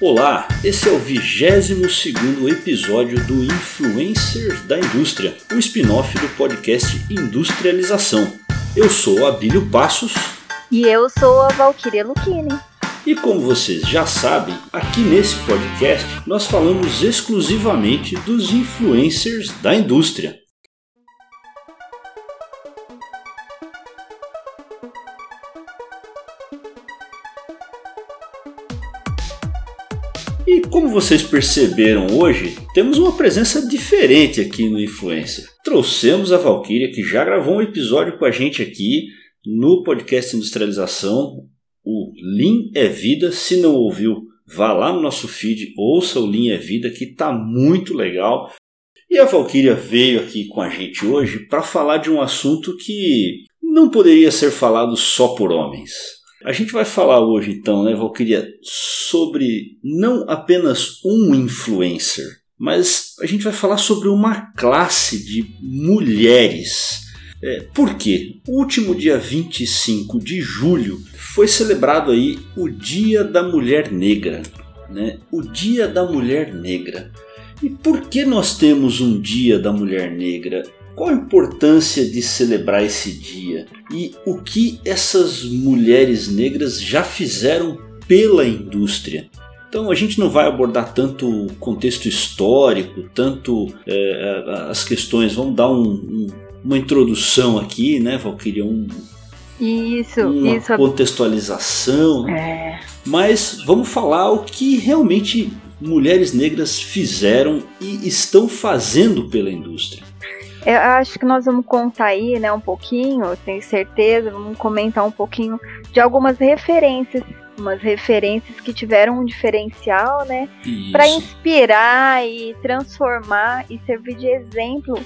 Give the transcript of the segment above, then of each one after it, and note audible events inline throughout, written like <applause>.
Olá, esse é o 22 episódio do Influencers da Indústria, o um spin-off do podcast Industrialização. Eu sou Abílio Passos. E eu sou a Valquíria Luchini. E como vocês já sabem, aqui nesse podcast nós falamos exclusivamente dos influencers da indústria. Como vocês perceberam hoje, temos uma presença diferente aqui no Influencer. Trouxemos a Valkyria, que já gravou um episódio com a gente aqui no podcast Industrialização. O Lean é Vida. Se não ouviu, vá lá no nosso feed, ouça o Lean é Vida, que está muito legal. E a Valkyria veio aqui com a gente hoje para falar de um assunto que não poderia ser falado só por homens. A gente vai falar hoje, então, né, Valkyria, sobre não apenas um influencer, mas a gente vai falar sobre uma classe de mulheres. É, por quê? O último dia 25 de julho foi celebrado aí o Dia da Mulher Negra. Né? O Dia da Mulher Negra. E por que nós temos um Dia da Mulher Negra? Qual a importância de celebrar esse dia e o que essas mulheres negras já fizeram pela indústria? Então a gente não vai abordar tanto o contexto histórico, tanto é, as questões. Vamos dar um, um, uma introdução aqui, né, Valkyria? Um, isso, uma isso. contextualização. Né? É. Mas vamos falar o que realmente mulheres negras fizeram e estão fazendo pela indústria. Eu acho que nós vamos contar aí, né, um pouquinho, tenho certeza, vamos comentar um pouquinho de algumas referências, umas referências que tiveram um diferencial, né, para inspirar e transformar e servir de exemplo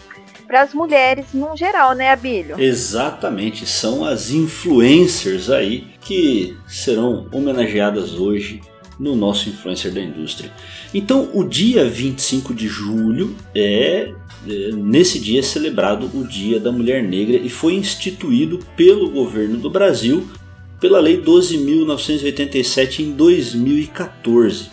para as mulheres no geral, né, Abílio? Exatamente, são as influencers aí que serão homenageadas hoje no nosso influencer da indústria. Então, o dia 25 de julho é é, nesse dia é celebrado o Dia da Mulher Negra e foi instituído pelo governo do Brasil pela Lei 12.987 em 2014.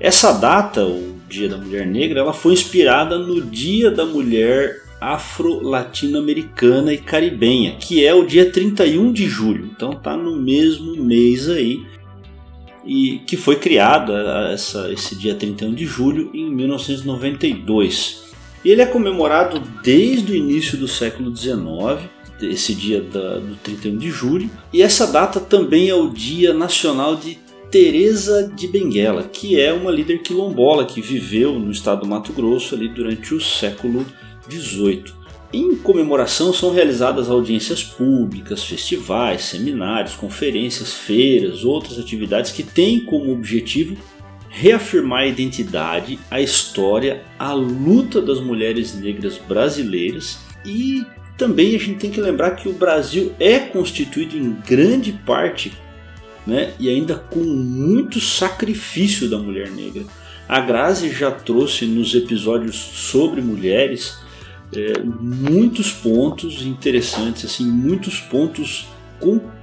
Essa data, o Dia da Mulher Negra, ela foi inspirada no Dia da Mulher Afro-Latino-Americana e Caribenha, que é o dia 31 de julho. Então tá no mesmo mês aí e que foi criado essa, esse dia 31 de julho em 1992. Ele é comemorado desde o início do século XIX, esse dia da, do 31 de julho, e essa data também é o Dia Nacional de Teresa de Benguela, que é uma líder quilombola que viveu no estado do Mato Grosso ali durante o século XVIII. Em comemoração são realizadas audiências públicas, festivais, seminários, conferências, feiras, outras atividades que têm como objetivo reafirmar a identidade, a história, a luta das mulheres negras brasileiras e também a gente tem que lembrar que o Brasil é constituído em grande parte né, e ainda com muito sacrifício da mulher negra. A Grazi já trouxe nos episódios sobre mulheres é, muitos pontos interessantes, assim, muitos pontos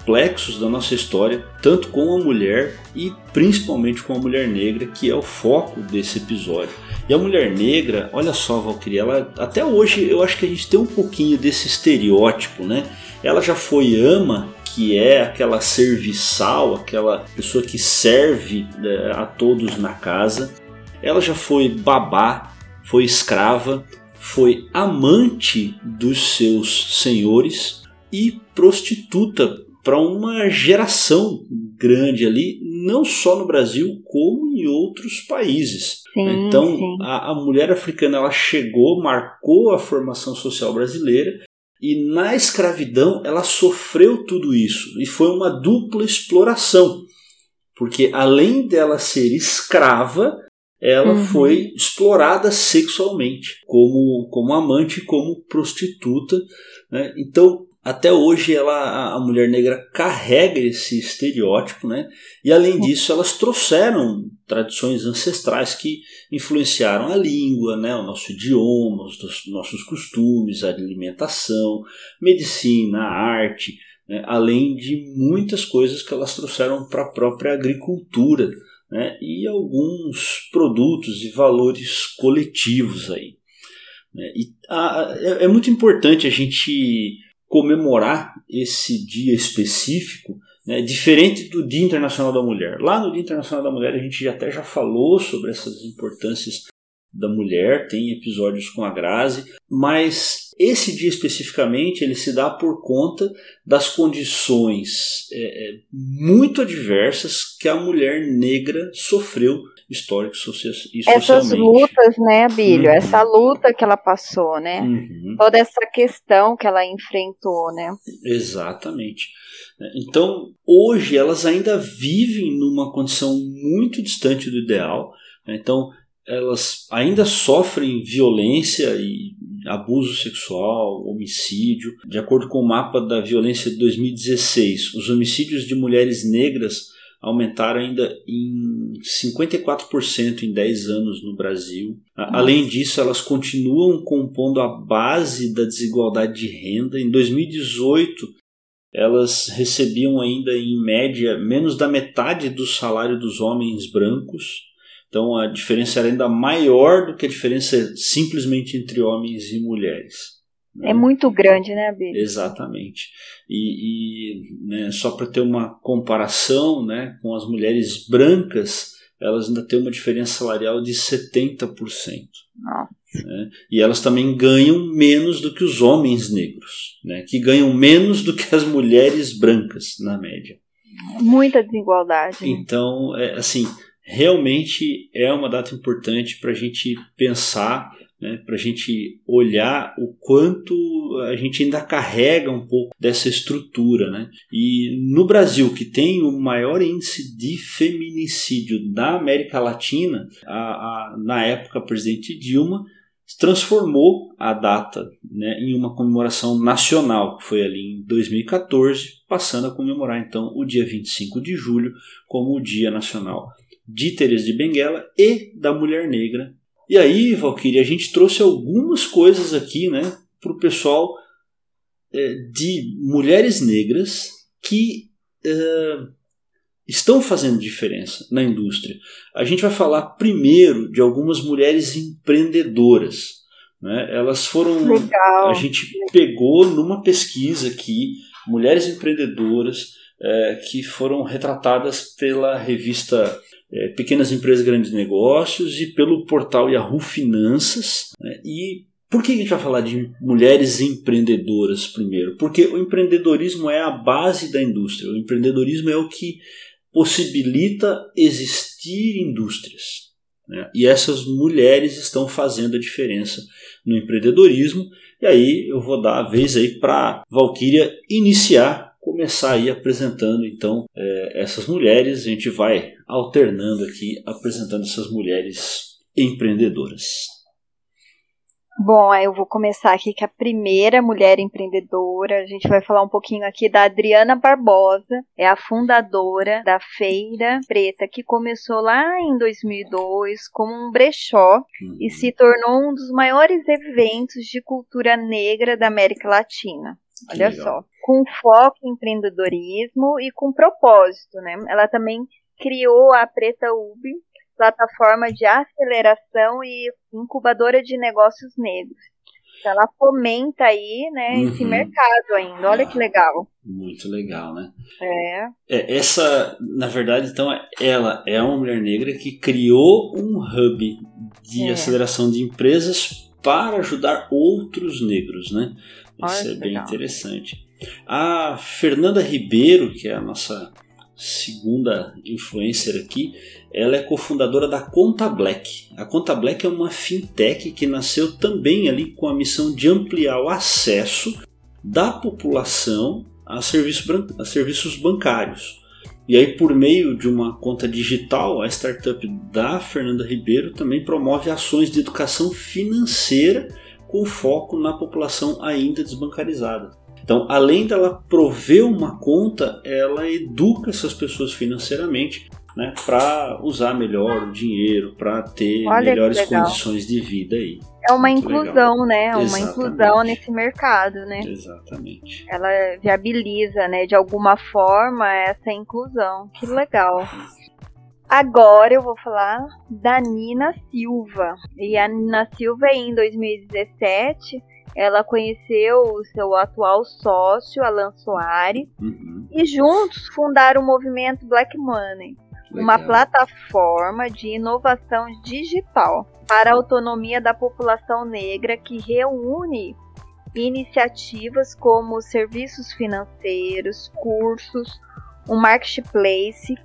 complexos da nossa história, tanto com a mulher e principalmente com a mulher negra, que é o foco desse episódio. E a mulher negra, olha só, Valkyrie, ela até hoje eu acho que a gente tem um pouquinho desse estereótipo, né? Ela já foi ama, que é aquela serviçal, aquela pessoa que serve né, a todos na casa. Ela já foi babá, foi escrava, foi amante dos seus senhores, e prostituta para uma geração grande ali, não só no Brasil, como em outros países. Sim, então, sim. A, a mulher africana ela chegou, marcou a formação social brasileira e na escravidão ela sofreu tudo isso e foi uma dupla exploração, porque além dela ser escrava, ela Uhum. foi explorada sexualmente como, como amante, como prostituta. Né? Então até hoje ela, a mulher negra carrega esse estereótipo, né? E além disso, elas trouxeram tradições ancestrais que influenciaram a língua, né? O nosso idioma, os nossos costumes, a alimentação, medicina, a arte, né? além de muitas coisas que elas trouxeram para a própria agricultura. né, e alguns produtos e valores coletivos aí. Né. E a, é, é muito importante a gente comemorar esse dia específico, né, diferente do Dia Internacional da Mulher. Lá no Dia Internacional da Mulher a gente até já falou sobre essas importâncias da mulher, tem episódios com a Grazi, mas esse dia especificamente ele se dá por conta das condições é, é muito adversas que a mulher negra sofreu histórico e socialmente. Essas lutas, né, Bílio? Uhum. Essa luta que ela passou, né? Uhum. Toda essa questão que ela enfrentou, né? Exatamente. Então, hoje elas ainda vivem numa condição muito distante do ideal. Né? Então, elas ainda sofrem violência e abuso sexual, homicídio. De acordo com o mapa da violência de 2016, os homicídios de mulheres negras aumentaram ainda em 54% em 10 anos no Brasil. Nossa. Além disso, elas continuam compondo a base da desigualdade de renda. Em 2018, elas recebiam ainda em média menos da metade do salário dos homens brancos. Então a diferença era ainda maior do que a diferença simplesmente entre homens e mulheres. Né? É muito grande, né, Bíblia? Exatamente. E, e né, só para ter uma comparação né, com as mulheres brancas, elas ainda têm uma diferença salarial de 70%. Nossa. Né? E elas também ganham menos do que os homens negros, né? que ganham menos do que as mulheres brancas, na média. Muita desigualdade. Né? Então, é, assim, realmente é uma data importante para a gente pensar, né, para a gente olhar o quanto a gente ainda carrega um pouco dessa estrutura. Né? E no Brasil, que tem o maior índice de feminicídio da América Latina, a, a, na época, presidente Dilma transformou a data né, em uma comemoração nacional, que foi ali em 2014, passando a comemorar então o dia 25 de julho como o Dia Nacional de Teresa de Benguela e da Mulher Negra. E aí, Valkyrie, a gente trouxe algumas coisas aqui né, para o pessoal é, de mulheres negras que é, estão fazendo diferença na indústria. A gente vai falar primeiro de algumas mulheres empreendedoras. Né? Elas foram. Legal. A gente pegou numa pesquisa aqui mulheres empreendedoras é, que foram retratadas pela revista é, Pequenas Empresas Grandes Negócios e pelo portal Yahoo Finanças. Né? E por que a gente vai falar de mulheres empreendedoras primeiro? Porque o empreendedorismo é a base da indústria. O empreendedorismo é o que possibilita existir indústrias. Né? E essas mulheres estão fazendo a diferença no empreendedorismo. E aí eu vou dar a vez aí para Valquíria iniciar começar aí apresentando então é, essas mulheres. A gente vai alternando aqui, apresentando essas mulheres empreendedoras. Bom, eu vou começar aqui com a primeira mulher empreendedora. A gente vai falar um pouquinho aqui da Adriana Barbosa, é a fundadora da Feira Preta, que começou lá em 2002 como um brechó uhum. e se tornou um dos maiores eventos de cultura negra da América Latina. Olha só, com foco em empreendedorismo e com propósito, né? Ela também criou a Preta UB, plataforma de aceleração e incubadora de negócios negros. Então, ela fomenta aí, né, uhum. esse mercado ainda. Olha ah, que legal. Muito legal, né? É. é. Essa, na verdade, então, ela é uma mulher negra que criou um hub de é. aceleração de empresas para ajudar outros negros, né? Isso é bem legal. interessante. A Fernanda Ribeiro, que é a nossa segunda influencer aqui, ela é cofundadora da Conta Black. A Conta Black é uma fintech que nasceu também ali com a missão de ampliar o acesso da população a serviços, a serviços bancários. E aí, por meio de uma conta digital, a startup da Fernanda Ribeiro também promove ações de educação financeira com foco na população ainda desbancarizada. Então, além dela prover uma conta, ela educa essas pessoas financeiramente né, para usar melhor o dinheiro, para ter Olha melhores condições de vida aí. É uma Muito inclusão, legal. né? É uma inclusão nesse mercado, né? Exatamente. Ela viabiliza, né, de alguma forma essa inclusão. Que legal. Agora eu vou falar da Nina Silva. E a Nina Silva, em 2017, ela conheceu o seu atual sócio, Alan Soares, uhum. e juntos fundaram o movimento Black Money, Legal. uma plataforma de inovação digital para a autonomia da população negra que reúne iniciativas como serviços financeiros, cursos, um marketplace,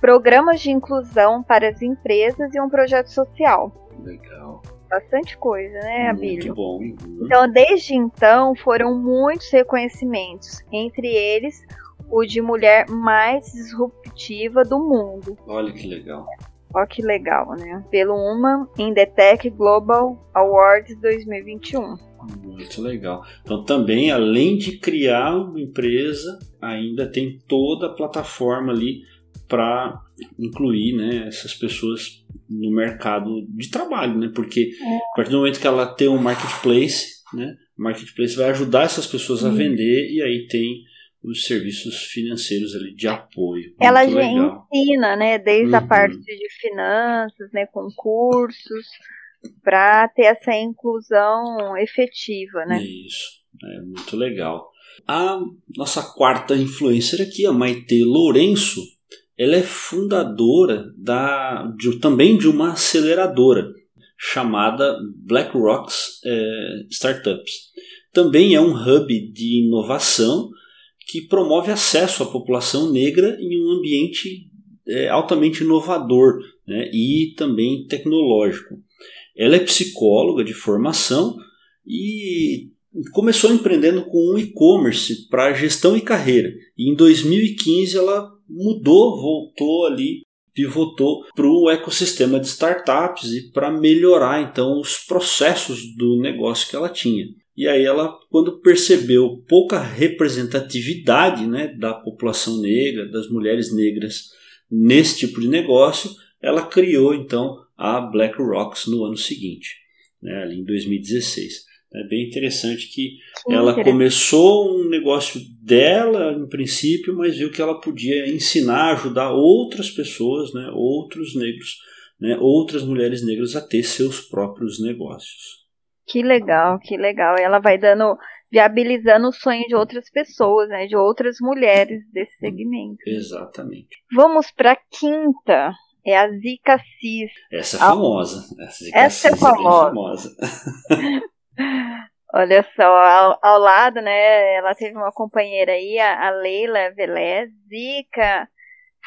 programas de inclusão para as empresas e um projeto social. Legal. Bastante coisa, né, Abílio? Muito bom. Uhum. Então, desde então, foram muitos reconhecimentos, entre eles o de mulher mais disruptiva do mundo. Olha que legal. Olha que legal, né? Pelo Uma in the Tech Global Awards 2021. Muito legal. Então, também, além de criar uma empresa, ainda tem toda a plataforma ali para incluir né, essas pessoas no mercado de trabalho, né? Porque a partir do momento que ela tem um marketplace, né? O marketplace vai ajudar essas pessoas a vender e aí tem os serviços financeiros ali de apoio. Ela já legal. ensina, né? Desde uhum. a parte de finanças, né? Concursos, para ter essa inclusão efetiva, né? Isso, é muito legal. A nossa quarta influencer aqui, a Maite Lourenço, ela é fundadora da, de, também de uma aceleradora chamada BlackRock's é, Startups. Também é um hub de inovação que promove acesso à população negra em um ambiente é, altamente inovador né, e também tecnológico. Ela é psicóloga de formação e começou empreendendo com um e-commerce para gestão e carreira. E em 2015 ela mudou, voltou ali, pivotou para o ecossistema de startups e para melhorar então os processos do negócio que ela tinha. E aí ela, quando percebeu pouca representatividade né, da população negra, das mulheres negras nesse tipo de negócio, ela criou então a Black Rocks no ano seguinte, né, ali em 2016. É bem interessante que ela interessante. começou um negócio dela, em princípio, mas viu que ela podia ensinar, ajudar outras pessoas, né, outros negros, né, outras mulheres negras a ter seus próprios negócios. Que legal, que legal. Ela vai dando, viabilizando o sonho de outras pessoas, né, de outras mulheres desse segmento. Exatamente. Vamos para a quinta. É a Zika Cis. Essa é famosa. Essa, Zika Essa é famosa. É famosa. <laughs> Olha só, ao, ao, lado, né? Ela teve uma companheira aí, a, Leila Velez. Zica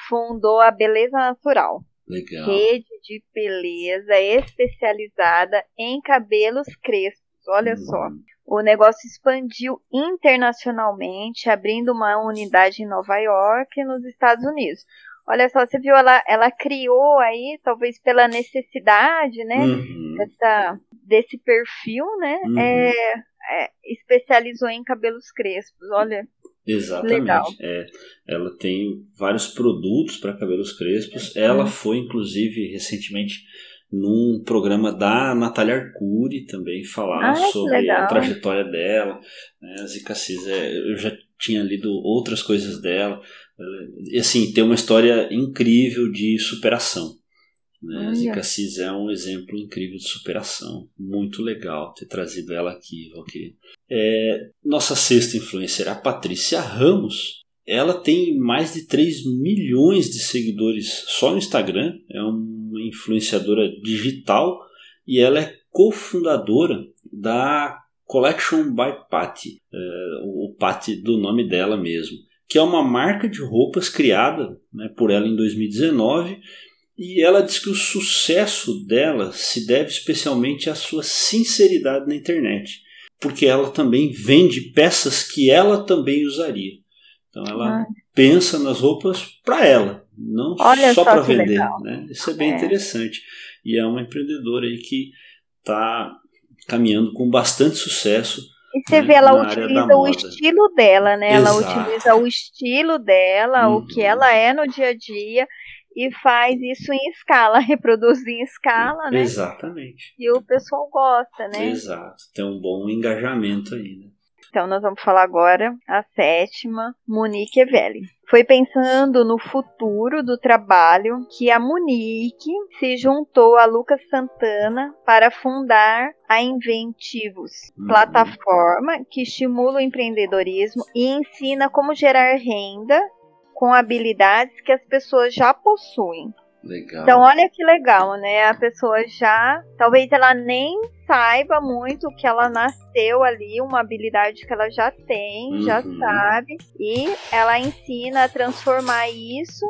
fundou a Beleza Natural. Legal. Rede de beleza especializada em cabelos crespos. Olha uhum. só. O negócio expandiu internacionalmente, abrindo uma unidade em Nova York, nos Estados Unidos. Olha só, você viu, ela, ela criou aí, talvez pela necessidade, né? Uhum. Dessa, desse perfil, né? Uhum. É, é, especializou em cabelos crespos. Olha. Exatamente. Legal. É, ela tem vários produtos para cabelos crespos. Uhum. Ela foi, inclusive, recentemente num programa da Natália Arcuri também falar Ai, sobre a trajetória dela. Né? A Zika Cis, é, eu já tinha lido outras coisas dela. E assim, tem uma história incrível de superação. Né? Zika Cis é um exemplo incrível de superação. Muito legal ter trazido ela aqui, Valkyrie. É, nossa sexta influencer, a Patrícia Ramos, ela tem mais de 3 milhões de seguidores só no Instagram. É uma influenciadora digital e ela é cofundadora da Collection by Patty, é, o Patty do nome dela mesmo que é uma marca de roupas criada né, por ela em 2019 e ela diz que o sucesso dela se deve especialmente à sua sinceridade na internet, porque ela também vende peças que ela também usaria. Então ela ah. pensa nas roupas para ela, não Olha só para vender. Né? Isso é bem é. interessante. E é uma empreendedora aí que está caminhando com bastante sucesso e você né, vê, ela utiliza o estilo dela, né? Exato. Ela utiliza o estilo dela, uhum. o que ela é no dia a dia, e faz isso em escala, <laughs> reproduz em escala, né? Exatamente. E o pessoal gosta, né? Exato. Tem um bom engajamento aí, né? Então nós vamos falar agora a sétima, Monique Evelli. Foi pensando no futuro do trabalho que a Monique se juntou a Lucas Santana para fundar a Inventivos, uhum. plataforma que estimula o empreendedorismo e ensina como gerar renda com habilidades que as pessoas já possuem. Legal. Então, olha que legal, né? A pessoa já, talvez ela nem saiba muito que ela nasceu ali, uma habilidade que ela já tem, uhum. já sabe, e ela ensina a transformar isso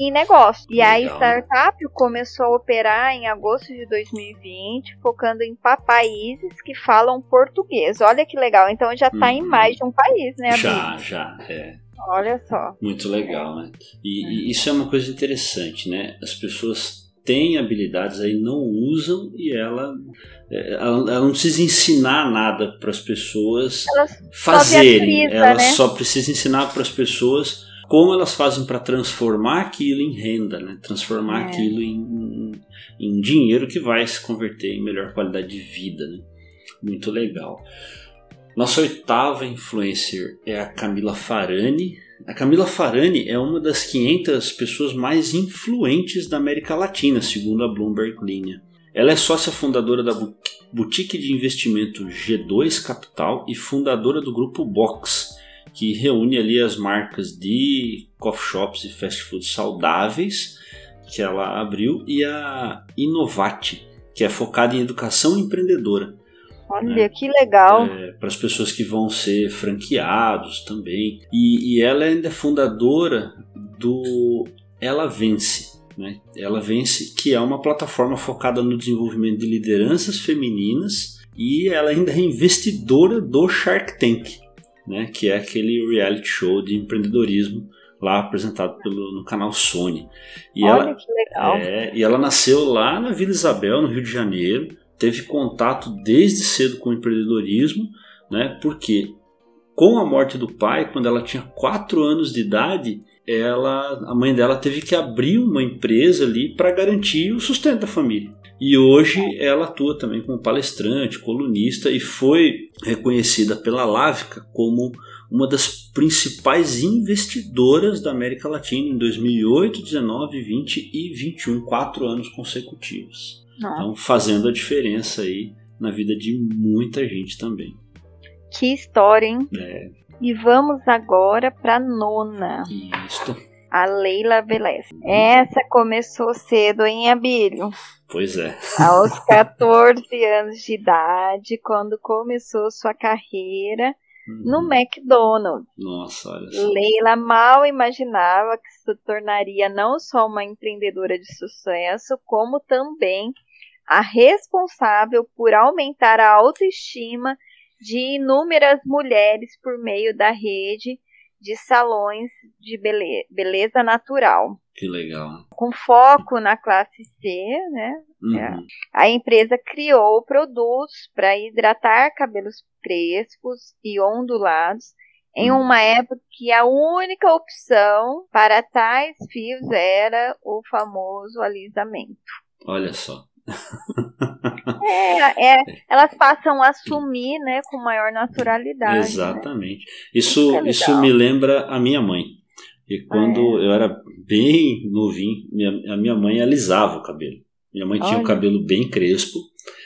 em negócio. E legal. a startup começou a operar em agosto de 2020, focando em países que falam português. Olha que legal. Então já está uhum. em mais de um país, né? Já, já, é. Olha só. Muito legal, né? E, é. e, isso é uma coisa interessante, né? As pessoas têm habilidades aí, não usam e ela, é, ela, ela não precisa ensinar nada para as pessoas elas fazerem. ela né? só precisa ensinar para as pessoas como elas fazem para transformar aquilo em renda, né? Transformar é. aquilo em, em dinheiro que vai se converter em melhor qualidade de vida, né? Muito legal. Nossa oitava influencer é a Camila Farani. A Camila Farani é uma das 500 pessoas mais influentes da América Latina, segundo a Bloomberg Linha. Ela é sócia fundadora da boutique de investimento G2 Capital e fundadora do grupo Box, que reúne ali as marcas de coffee shops e fast food saudáveis que ela abriu e a Inovate, que é focada em educação empreendedora. Olha, né? que legal. É, para as pessoas que vão ser franqueados também. E, e ela ainda é fundadora do Ela Vence. Né? Ela Vence, que é uma plataforma focada no desenvolvimento de lideranças femininas. E ela ainda é investidora do Shark Tank, né? que é aquele reality show de empreendedorismo lá apresentado pelo, no canal Sony. E Olha ela, que legal. É, e ela nasceu lá na Vila Isabel, no Rio de Janeiro teve contato desde cedo com o empreendedorismo, né? Porque com a morte do pai, quando ela tinha 4 anos de idade, ela, a mãe dela teve que abrir uma empresa ali para garantir o sustento da família. E hoje ela atua também como palestrante, colunista e foi reconhecida pela Lávica como uma das principais investidoras da América Latina em 2008, 19, 20 e 21, quatro anos consecutivos. Então, fazendo a diferença aí na vida de muita gente também. Que história, hein? É. E vamos agora para nona. Isto. A Leila Velez. Essa começou cedo em Abílio. Pois é. Aos 14 anos de idade, quando começou sua carreira no uhum. McDonald's. Nossa, olha só. Leila mal imaginava que se tornaria não só uma empreendedora de sucesso, como também a responsável por aumentar a autoestima de inúmeras mulheres por meio da rede de salões de beleza natural. Que legal. Com foco na classe C, né? Uhum. É. A empresa criou produtos para hidratar cabelos crespos e ondulados em uhum. uma época que a única opção para tais fios era o famoso alisamento. Olha só. É, é, elas passam a assumir, né, com maior naturalidade. Né? Exatamente. Né? Isso, é isso me lembra a minha mãe. E quando é. eu era bem novinho, minha, a minha mãe alisava o cabelo. Minha mãe tinha o cabelo bem crespo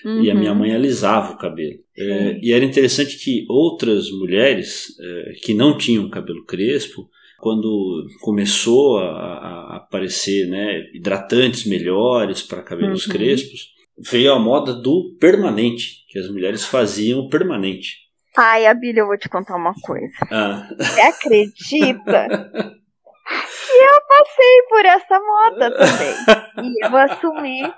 uhum. e a minha uhum. mãe alisava o cabelo. É, e era interessante que outras mulheres é, que não tinham cabelo crespo, quando começou a, a aparecer né, hidratantes melhores para cabelos uhum. crespos, veio a moda do permanente, que as mulheres faziam permanente. Ai, Abília, eu vou te contar uma coisa. Ah. Você acredita que eu passei por essa moda também? E eu assumi.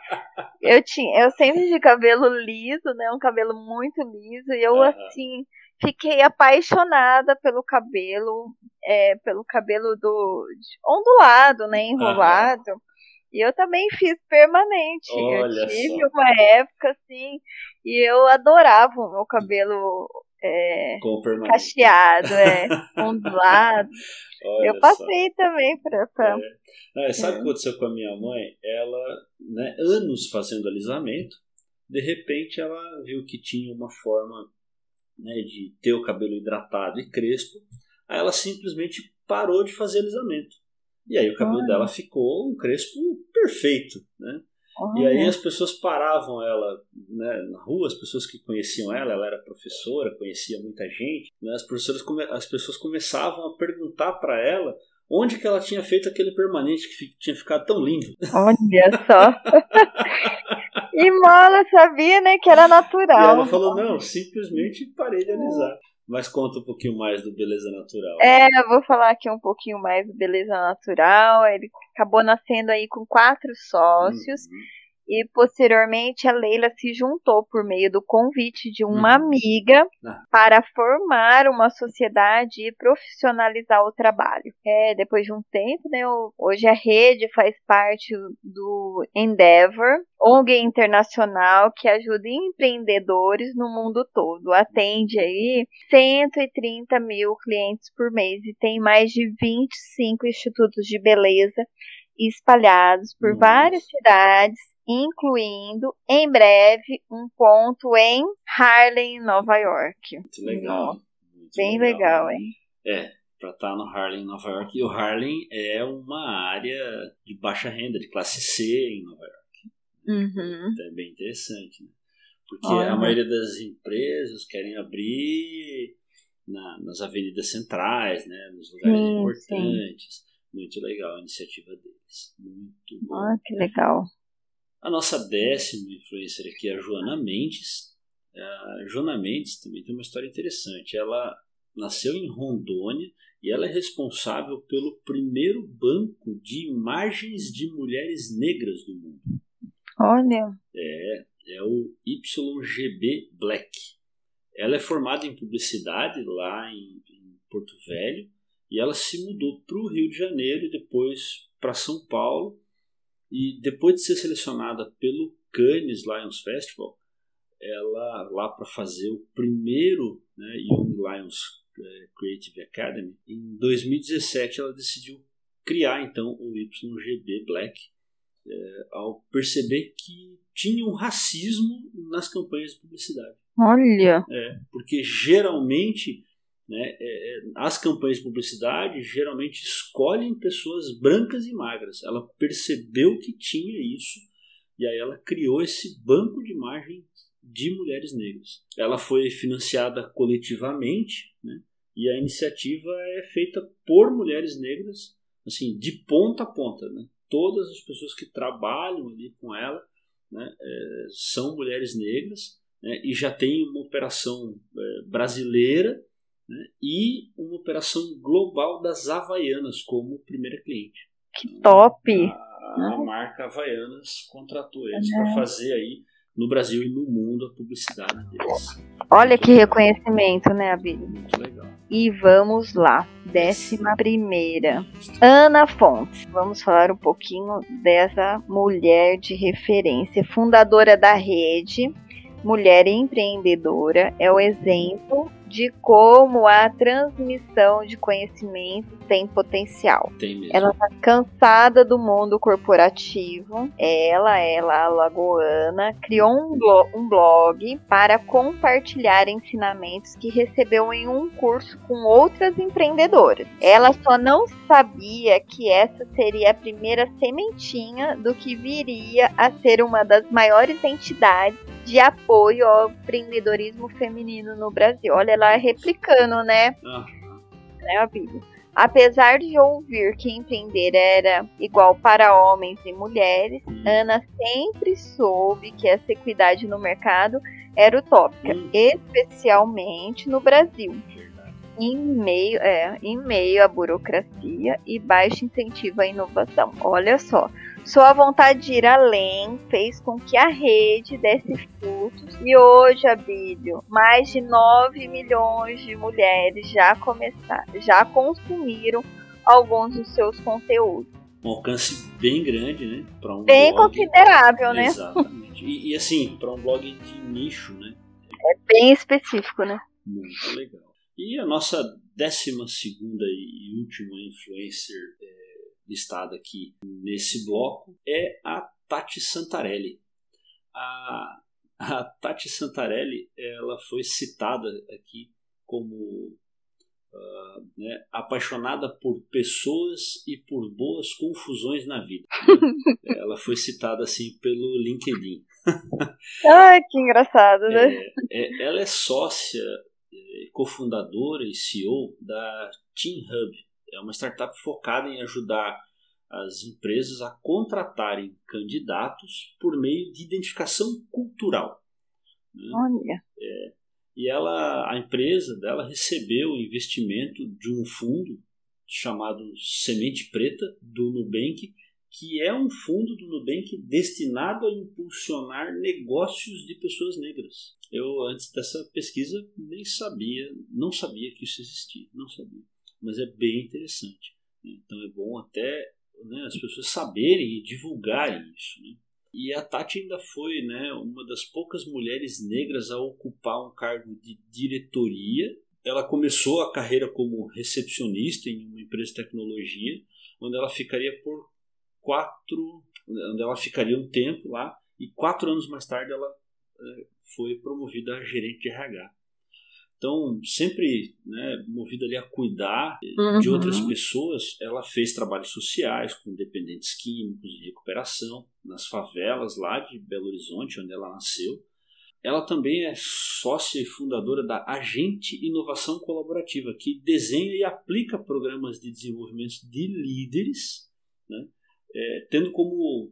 Eu, tinha, eu sempre de cabelo liso, né? Um cabelo muito liso. E eu, assim, fiquei apaixonada pelo cabelo, é, pelo cabelo do ondulado, né, enrolado. Uhum. E eu também fiz permanente. Olha eu tive só. uma época assim, e eu adorava o meu cabelo é, cacheado, é, <laughs> ondulado. Olha eu passei só. também para. Pra... É. sabe o que aconteceu com a minha mãe? Ela, né, anos fazendo alisamento, de repente ela viu que tinha uma forma né, de ter o cabelo hidratado e crespo, aí ela simplesmente parou de fazer alisamento. E aí o cabelo dela ficou um crespo perfeito, né? E aí as pessoas paravam ela né, na rua, as pessoas que conheciam ela, ela era professora, conhecia muita gente, né, as, professoras as pessoas começavam a perguntar para ela onde que ela tinha feito aquele permanente que tinha ficado tão lindo. Olha só. <laughs> e Mola sabia, né, que era natural. E ela falou, não, simplesmente parei de alisar. Mas conta um pouquinho mais do Beleza Natural. É, eu vou falar aqui um pouquinho mais do Beleza Natural. Ele acabou nascendo aí com quatro sócios. Uhum e posteriormente a Leila se juntou por meio do convite de uma uhum. amiga ah. para formar uma sociedade e profissionalizar o trabalho. É, depois de um tempo, né, hoje a rede faz parte do Endeavor, ONG internacional que ajuda empreendedores no mundo todo. Atende aí 130 mil clientes por mês e tem mais de 25 institutos de beleza espalhados por Nossa. várias cidades incluindo em breve um ponto em Harlem, Nova York. Muito legal. Muito Bem legal, hein? É, para estar tá no Harlem, Nova York. E o Harlem é uma área de baixa renda, de classe C em Nova York. Uhum. Então é bem interessante, né? Porque Olha. a maioria das empresas querem abrir na, nas avenidas centrais, né? Nos lugares sim, importantes. Sim. Muito legal a iniciativa deles. Muito bom. Ah, que legal. A nossa décima influencer aqui é a Joana Mendes. A Joana Mendes também tem uma história interessante. Ela nasceu em Rondônia e ela é responsável pelo primeiro banco de imagens de mulheres negras do mundo. Olha! É, é o YGB Black. Ela é formada em publicidade lá em, em Porto Velho e ela se mudou para o Rio de Janeiro e depois para São Paulo e depois de ser selecionada pelo Cannes Lions Festival, ela lá para fazer o primeiro né, Young Lions é, Creative Academy, em 2017 ela decidiu criar então o YGB Black é, ao perceber que tinha um racismo nas campanhas de publicidade. Olha! É, porque geralmente né? É, é, as campanhas de publicidade geralmente escolhem pessoas brancas e magras. Ela percebeu que tinha isso e aí ela criou esse banco de imagem de mulheres negras. Ela foi financiada coletivamente né? e a iniciativa é feita por mulheres negras, assim, de ponta a ponta. Né? Todas as pessoas que trabalham ali com ela né, é, são mulheres negras né, e já tem uma operação brasileira né, e uma operação global das Havaianas como primeira cliente. Que top! A, a marca Havaianas contratou eles para fazer aí no Brasil e no mundo a publicidade deles. Olha que reconhecimento, né, Abílio? Muito legal. E vamos lá, décima primeira. Ana Fontes. Vamos falar um pouquinho dessa mulher de referência, fundadora da rede, mulher empreendedora, é o exemplo de como a transmissão de conhecimento tem potencial. Tem. Ela está cansada do mundo corporativo. Ela, ela, lagoana, criou um, blog, um blog para compartilhar ensinamentos que recebeu em um curso com outras empreendedoras. Ela só não sabia que essa seria a primeira sementinha do que viria a ser uma das maiores entidades de apoio ao empreendedorismo feminino no Brasil. Olha, ela replicando, né? Ah. Né, a Bíblia. Apesar de ouvir que empreender era igual para homens e mulheres, Ana sempre soube que essa equidade no mercado era utópica, hum. especialmente no Brasil. Em meio, é, em meio à burocracia e baixo incentivo à inovação. Olha só, sua vontade de ir além fez com que a rede desse frutos e hoje, Abílio, mais de 9 milhões de mulheres já começaram, já consumiram alguns dos seus conteúdos. Um alcance bem grande, né? Um bem blog. considerável, né? Exatamente. E, e assim, para um blog de nicho, né? É bem específico, né? Muito legal. E a nossa décima segunda e última influencer é listada aqui nesse bloco é a Tati Santarelli. A, a Tati Santarelli ela foi citada aqui como uh, né, apaixonada por pessoas e por boas confusões na vida. Né? <laughs> ela foi citada assim pelo LinkedIn. <laughs> Ai, que engraçado, né? É, é, ela é sócia, é, cofundadora e CEO da Team Hub. É uma startup focada em ajudar as empresas a contratarem candidatos por meio de identificação cultural. Né? Olha. É, e ela, a empresa dela recebeu investimento de um fundo chamado Semente Preta do Nubank, que é um fundo do Nubank destinado a impulsionar negócios de pessoas negras. Eu antes dessa pesquisa nem sabia, não sabia que isso existia, não sabia, mas é bem interessante. Né? Então é bom até né, as pessoas saberem e divulgarem isso. Né? E a Tati ainda foi né, uma das poucas mulheres negras a ocupar um cargo de diretoria. Ela começou a carreira como recepcionista em uma empresa de tecnologia, onde ela ficaria por quatro, onde ela ficaria um tempo lá e quatro anos mais tarde ela é, foi promovida a gerente de RH. Então, sempre né, movida ali a cuidar uhum. de outras pessoas, ela fez trabalhos sociais com dependentes químicos de recuperação nas favelas lá de Belo Horizonte, onde ela nasceu. Ela também é sócia e fundadora da Agente Inovação Colaborativa, que desenha e aplica programas de desenvolvimento de líderes, né, é, tendo como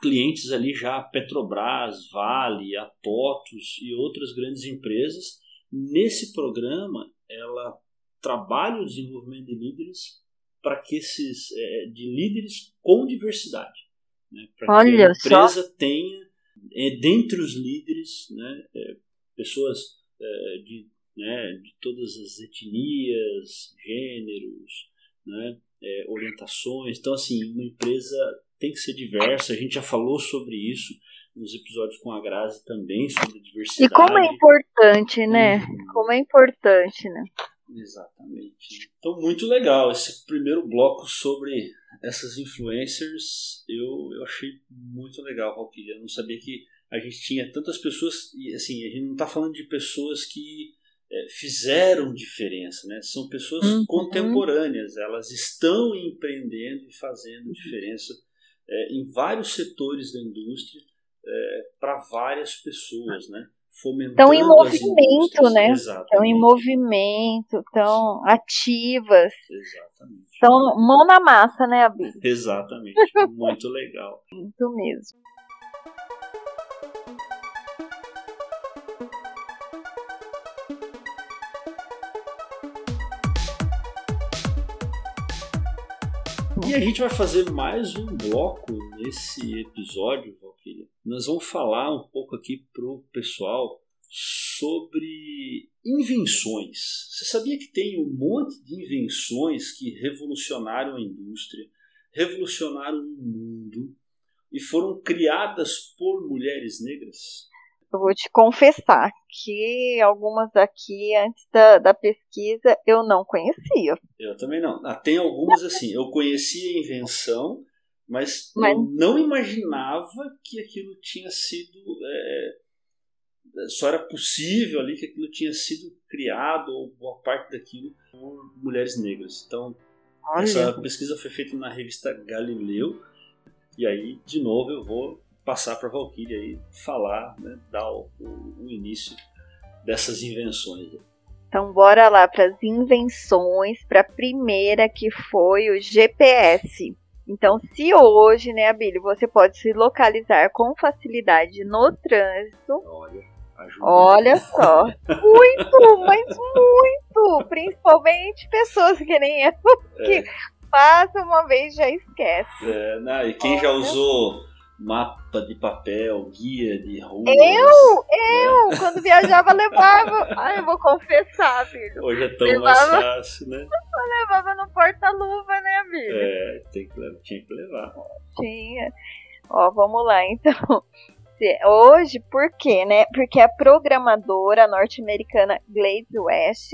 clientes ali já Petrobras, Vale, a TOTUS e outras grandes empresas Nesse programa, ela trabalha o desenvolvimento de líderes para que esses é, de líderes com diversidade, né? para que a empresa só. tenha é, dentre os líderes, né, é, pessoas é, de, né, de todas as etnias, gêneros, né, é, orientações. Então, assim, uma empresa tem que ser diversa. A gente já falou sobre isso nos episódios com a Grazi também sobre diversidade. E como é importante, né? Uhum. Como é importante, né? Exatamente. Então, muito legal. Esse primeiro bloco sobre essas influencers, eu, eu achei muito legal, Valkyrie. Eu não sabia que a gente tinha tantas pessoas, e assim, a gente não está falando de pessoas que é, fizeram diferença, né? São pessoas uhum. contemporâneas, elas estão empreendendo e fazendo diferença é, em vários setores da indústria é, para várias pessoas, né? Estão em movimento, né? Estão em movimento, estão ativas. Exatamente. Estão mão na massa, né, Abi? Exatamente. Muito legal. Muito mesmo. E a gente vai fazer mais um bloco nesse episódio, Valkyria. Nós vamos falar um pouco aqui pro pessoal sobre invenções. Você sabia que tem um monte de invenções que revolucionaram a indústria, revolucionaram o mundo e foram criadas por mulheres negras? Eu vou te confessar que algumas aqui, antes da, da pesquisa, eu não conhecia. Eu também não. Ah, tem algumas assim, eu conhecia a invenção, mas, mas... eu não imaginava que aquilo tinha sido. É, só era possível ali que aquilo tinha sido criado, ou boa parte daquilo, por mulheres negras. Então, Olha. essa pesquisa foi feita na revista Galileu. E aí, de novo, eu vou passar para a Valkyria aí falar, né, dar o, o, início dessas invenções. Então bora lá para as invenções, para a primeira que foi o GPS. Então, se hoje, né, Abílio, você pode se localizar com facilidade no trânsito. Olha, ajuda. Olha só. muito, mas muito. Principalmente pessoas que nem eu, que é. passa uma vez já esquece. É, não, e quem Olha. já usou mapa de papel, guia de ruas. Eu, né? eu, quando viajava levava. Ai, eu vou confessar, filho. Hoje é tão levava, mais fácil, né? Eu levava no porta-luva, né, amigo? É, tem que, tinha que levar. Tinha. Ó, vamos lá, então. Hoje, por quê, né? Porque a programadora norte-americana Glaze West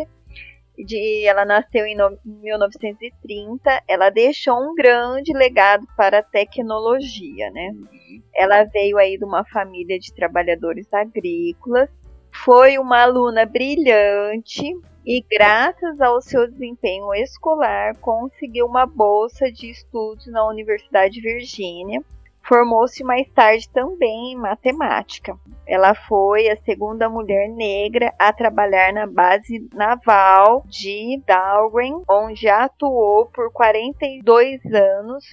de ela nasceu em 1930, ela deixou um grande legado para a tecnologia, né? Uhum. Ela veio aí de uma família de trabalhadores agrícolas, foi uma aluna brilhante e graças ao seu desempenho escolar conseguiu uma bolsa de estudos na Universidade de Virgínia Formou-se mais tarde também em matemática. Ela foi a segunda mulher negra a trabalhar na base naval de Darwin, onde atuou por 42 anos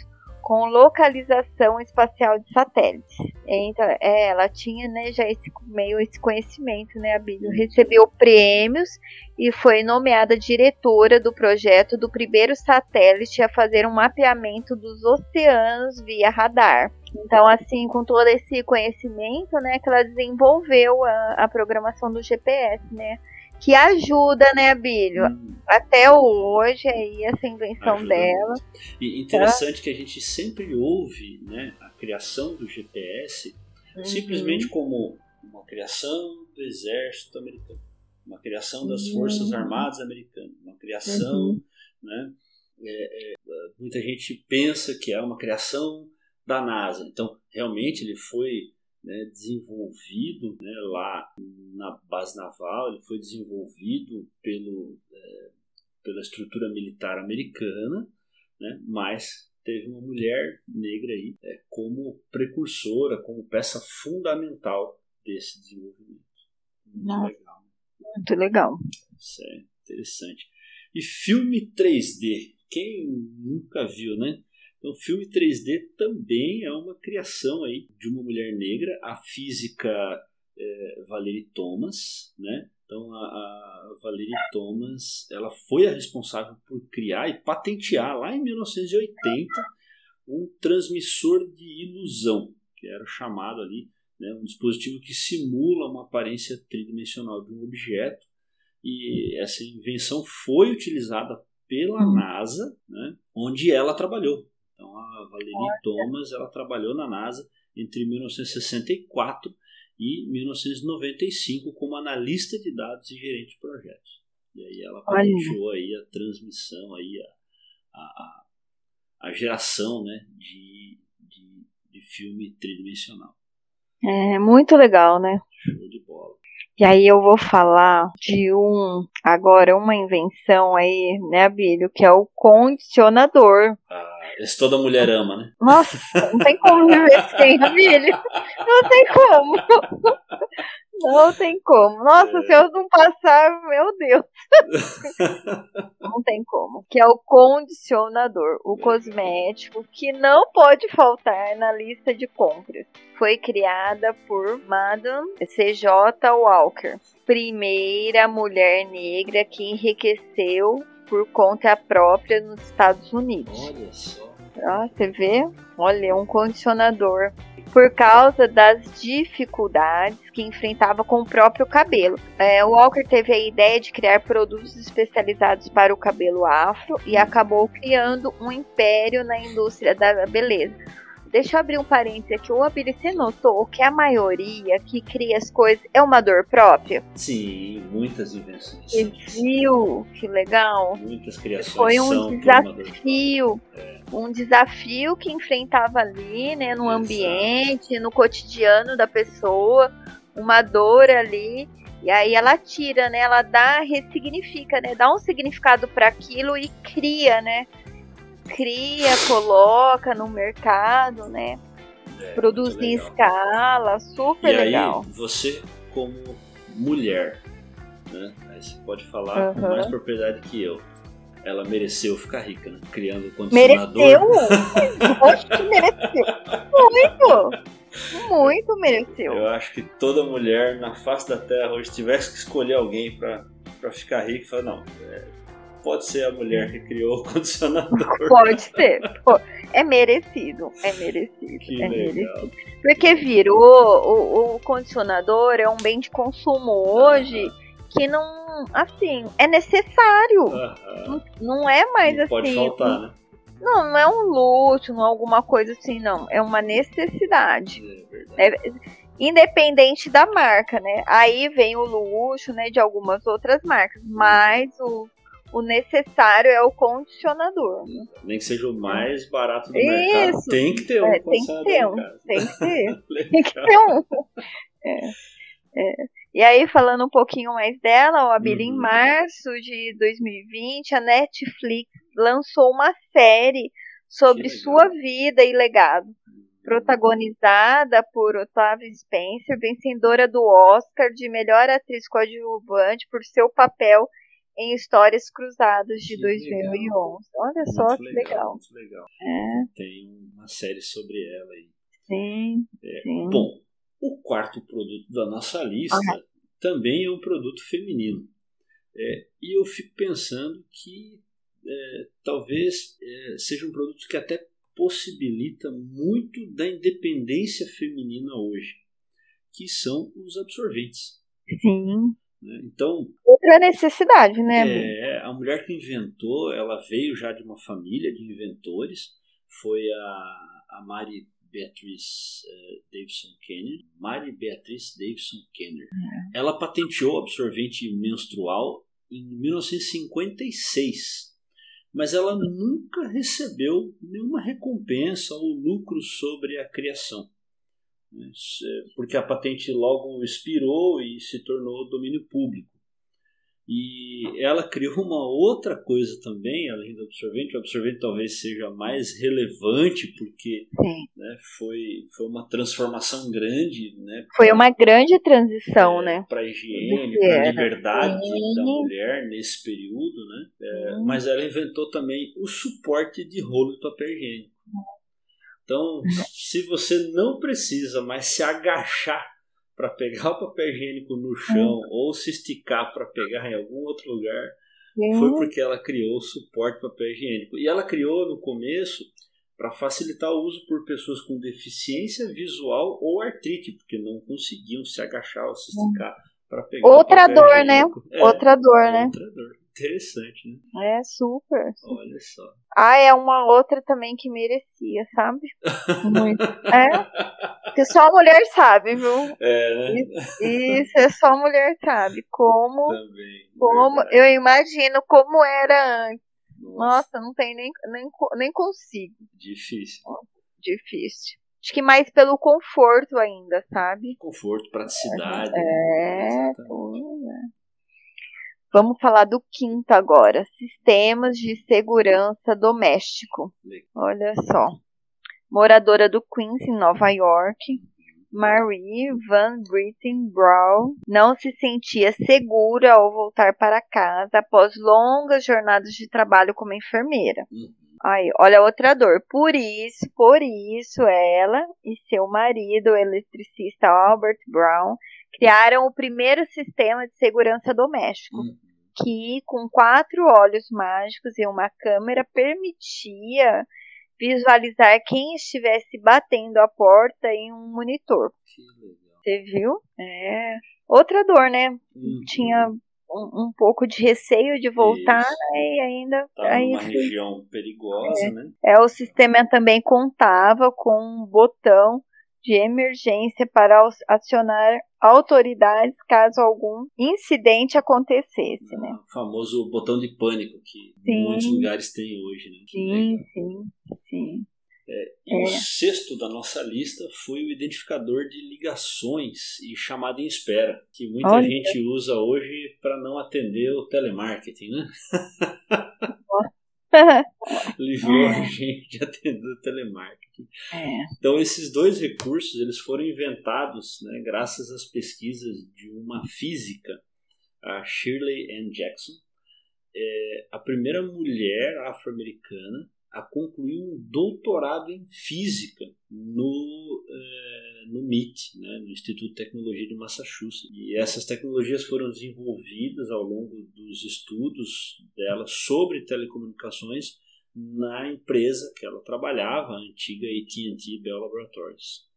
com localização espacial de satélites. Então, é, ela tinha né, já esse meio esse conhecimento, né, a Bíblia recebeu prêmios e foi nomeada diretora do projeto do primeiro satélite a fazer um mapeamento dos oceanos via radar. Então, assim, com todo esse conhecimento, né, que ela desenvolveu a, a programação do GPS, né, que ajuda, né, Abílio? Hum. Até hoje aí essa invenção ajuda dela. E interessante tá? que a gente sempre ouve, né, a criação do GPS uhum. simplesmente como uma criação do exército americano, uma criação das uhum. forças armadas americanas, uma criação, uhum. né? É, é, muita gente pensa que é uma criação da NASA. Então, realmente ele foi né, desenvolvido né, lá na base naval, ele foi desenvolvido pelo, é, pela estrutura militar americana, né, mas teve uma mulher negra aí é, como precursora, como peça fundamental desse desenvolvimento. Muito Nossa, legal. Muito legal. Isso é interessante. E filme 3D, quem nunca viu, né? Então, o filme 3D também é uma criação aí de uma mulher negra, a física é, Valerie Thomas, né? Então, a, a Valerie Thomas, ela foi a responsável por criar e patentear lá em 1980 um transmissor de ilusão, que era chamado ali, né, um dispositivo que simula uma aparência tridimensional de um objeto. E essa invenção foi utilizada pela hum. NASA, né, onde ela trabalhou. Então a Valerie Thomas ela trabalhou na NASA entre 1964 e 1995 como analista de dados e gerente de projetos. E aí ela patenteou aí a transmissão, aí a, a, a geração né, de, de, de filme tridimensional. É muito legal, né? Show de bola. E aí eu vou falar de um, agora, uma invenção aí, né, Abílio, que é o condicionador. Ah, esse toda mulher ama, né? Nossa, não tem como viver sem, Abílio. Não tem como. Não tem como. Nossa, é. se eu não passar, meu Deus. não tem como. Que é o condicionador, o cosmético que não pode faltar na lista de compras. Foi criada por Madame C.J. Walker, primeira mulher negra que enriqueceu por conta própria nos Estados Unidos. Olha só. Ó, você vê? Olha, um condicionador por causa das dificuldades que enfrentava com o próprio cabelo. É, o Walker teve a ideia de criar produtos especializados para o cabelo afro e acabou criando um império na indústria da beleza. Deixa eu abrir um parênteses aqui. O Abili, você notou que a maioria que cria as coisas é uma dor própria? Sim, muitas invenções. Você viu? Que legal. Muitas criações Foi um desafio. É. Um desafio que enfrentava ali, né, no Exato. ambiente, no cotidiano da pessoa. Uma dor ali. E aí ela tira, né? Ela dá, ressignifica, né? Dá um significado para aquilo e cria, né? Cria, coloca no mercado, né? É, Produz em escala, super e legal. Aí, você como mulher, né? Aí você pode falar uhum. com mais propriedade que eu. Ela mereceu ficar rica, né? Criando o condicionador. <laughs> Mereceu? Acho que mereceu. Muito! Muito mereceu. Eu acho que toda mulher na face da Terra hoje tivesse que escolher alguém para ficar rica, fala, não, é, pode ser a mulher que criou o condicionador. <laughs> Pode ser. É merecido. É merecido. Que é legal. merecido. Porque vira, o, o, condicionador é um bem de consumo hoje que não. Assim, é necessário. Não, não, é mais não assim. Pode faltar, né? Não, não é um luxo, não é alguma coisa assim, não. É uma necessidade. É, é independente da marca, né? Aí vem o luxo, né, de algumas outras marcas, mas o o necessário é o condicionador. Nem que seja o mais barato do Isso. mercado, tem que ter um é, tem que ter um, tem que ter, <laughs> tem que ter um. É, é. E aí, falando um pouquinho mais dela, ó, a Billy, uhum. em março de 2020, a Netflix lançou uma série sobre sua vida e legado protagonizada por Octavia Spencer, vencedora do Oscar de melhor atriz coadjuvante por seu papel em Histórias Cruzadas de que 2011. Legal. Olha muito só que legal. legal. Muito legal. É. Tem uma série sobre ela aí. Sim, é. sim. Bom, o quarto produto da nossa lista ah. também é um produto feminino. É, e eu fico pensando que é, talvez é, seja um produto que até possibilita muito da independência feminina hoje, que são os absorventes. Sim. Né? Então. Outra necessidade, né? É, a mulher que inventou, ela veio já de uma família de inventores, foi a, a Mary Beatriz uh, Davidson Kenner. Mary Beatriz Davidson Kenner. É. Ela patenteou o absorvente menstrual em 1956 mas ela nunca recebeu nenhuma recompensa ou lucro sobre a criação. Né? Porque a patente logo expirou e se tornou domínio público. E ela criou uma outra coisa também, além do absorvente. O absorvente talvez seja mais relevante, porque né, foi, foi uma transformação grande. Né, foi uma grande transição, é, né? Para a higiene, para a liberdade Sim. da mulher nesse período. Né? É, mas ela inventou também o suporte de rolo de papel higiênico. Então, se você não precisa mais se agachar para pegar o papel higiênico no chão ou se esticar para pegar em algum outro lugar, foi porque ela criou o suporte papel higiênico. E ela criou no começo para facilitar o uso por pessoas com deficiência visual ou artrite, porque não conseguiam se agachar ou se esticar para pegar outra dor, né? É, outra dor, né? Outra dor. Interessante, né? É, super. Olha só. Ah, é uma outra também que merecia, sabe? Muito. <laughs> é. Que só a mulher sabe, viu? É, né? Isso, é só a mulher sabe. Como. Também. Como. Eu imagino como era antes. Nossa, Nossa não tem nem, nem, nem consigo. Difícil. Difícil. Acho que mais pelo conforto ainda, sabe? Conforto, praticidade. É, tudo, né? Vamos falar do quinto agora: sistemas de segurança doméstico. Olha só. Moradora do Queens, em Nova York, Marie Van Britten Brown não se sentia segura ao voltar para casa após longas jornadas de trabalho como enfermeira. Uhum. Aí, olha outra dor. Por isso, por isso, ela e seu marido, o eletricista Albert Brown, criaram o primeiro sistema de segurança doméstico, uhum. que, com quatro olhos mágicos e uma câmera, permitia visualizar quem estivesse batendo a porta em um monitor. Você viu? É. Outra dor, né? Uhum. Tinha um, um, pouco de receio de voltar né, e ainda. Tá aí, numa região perigosa, é, né? É, o sistema também contava com um botão de emergência para acionar autoridades caso algum incidente acontecesse, né? O famoso botão de pânico que sim. muitos lugares têm hoje, né? Sim, sim, sim. É, e é. o sexto da nossa lista foi o identificador de ligações e chamada em espera, que muita Olha. gente usa hoje para não atender o telemarketing, né? <laughs> Livrou a gente de atender o telemarketing. É. Então esses dois recursos eles foram inventados né, graças às pesquisas de uma física, a Shirley Ann Jackson, é, a primeira mulher afro-americana a concluir um doutorado em física no, é, no MIT, né, no Instituto de Tecnologia de Massachusetts. E essas tecnologias foram desenvolvidas ao longo dos estudos dela sobre telecomunicações na empresa que ela trabalhava, a antiga AT&T Bell Laboratories.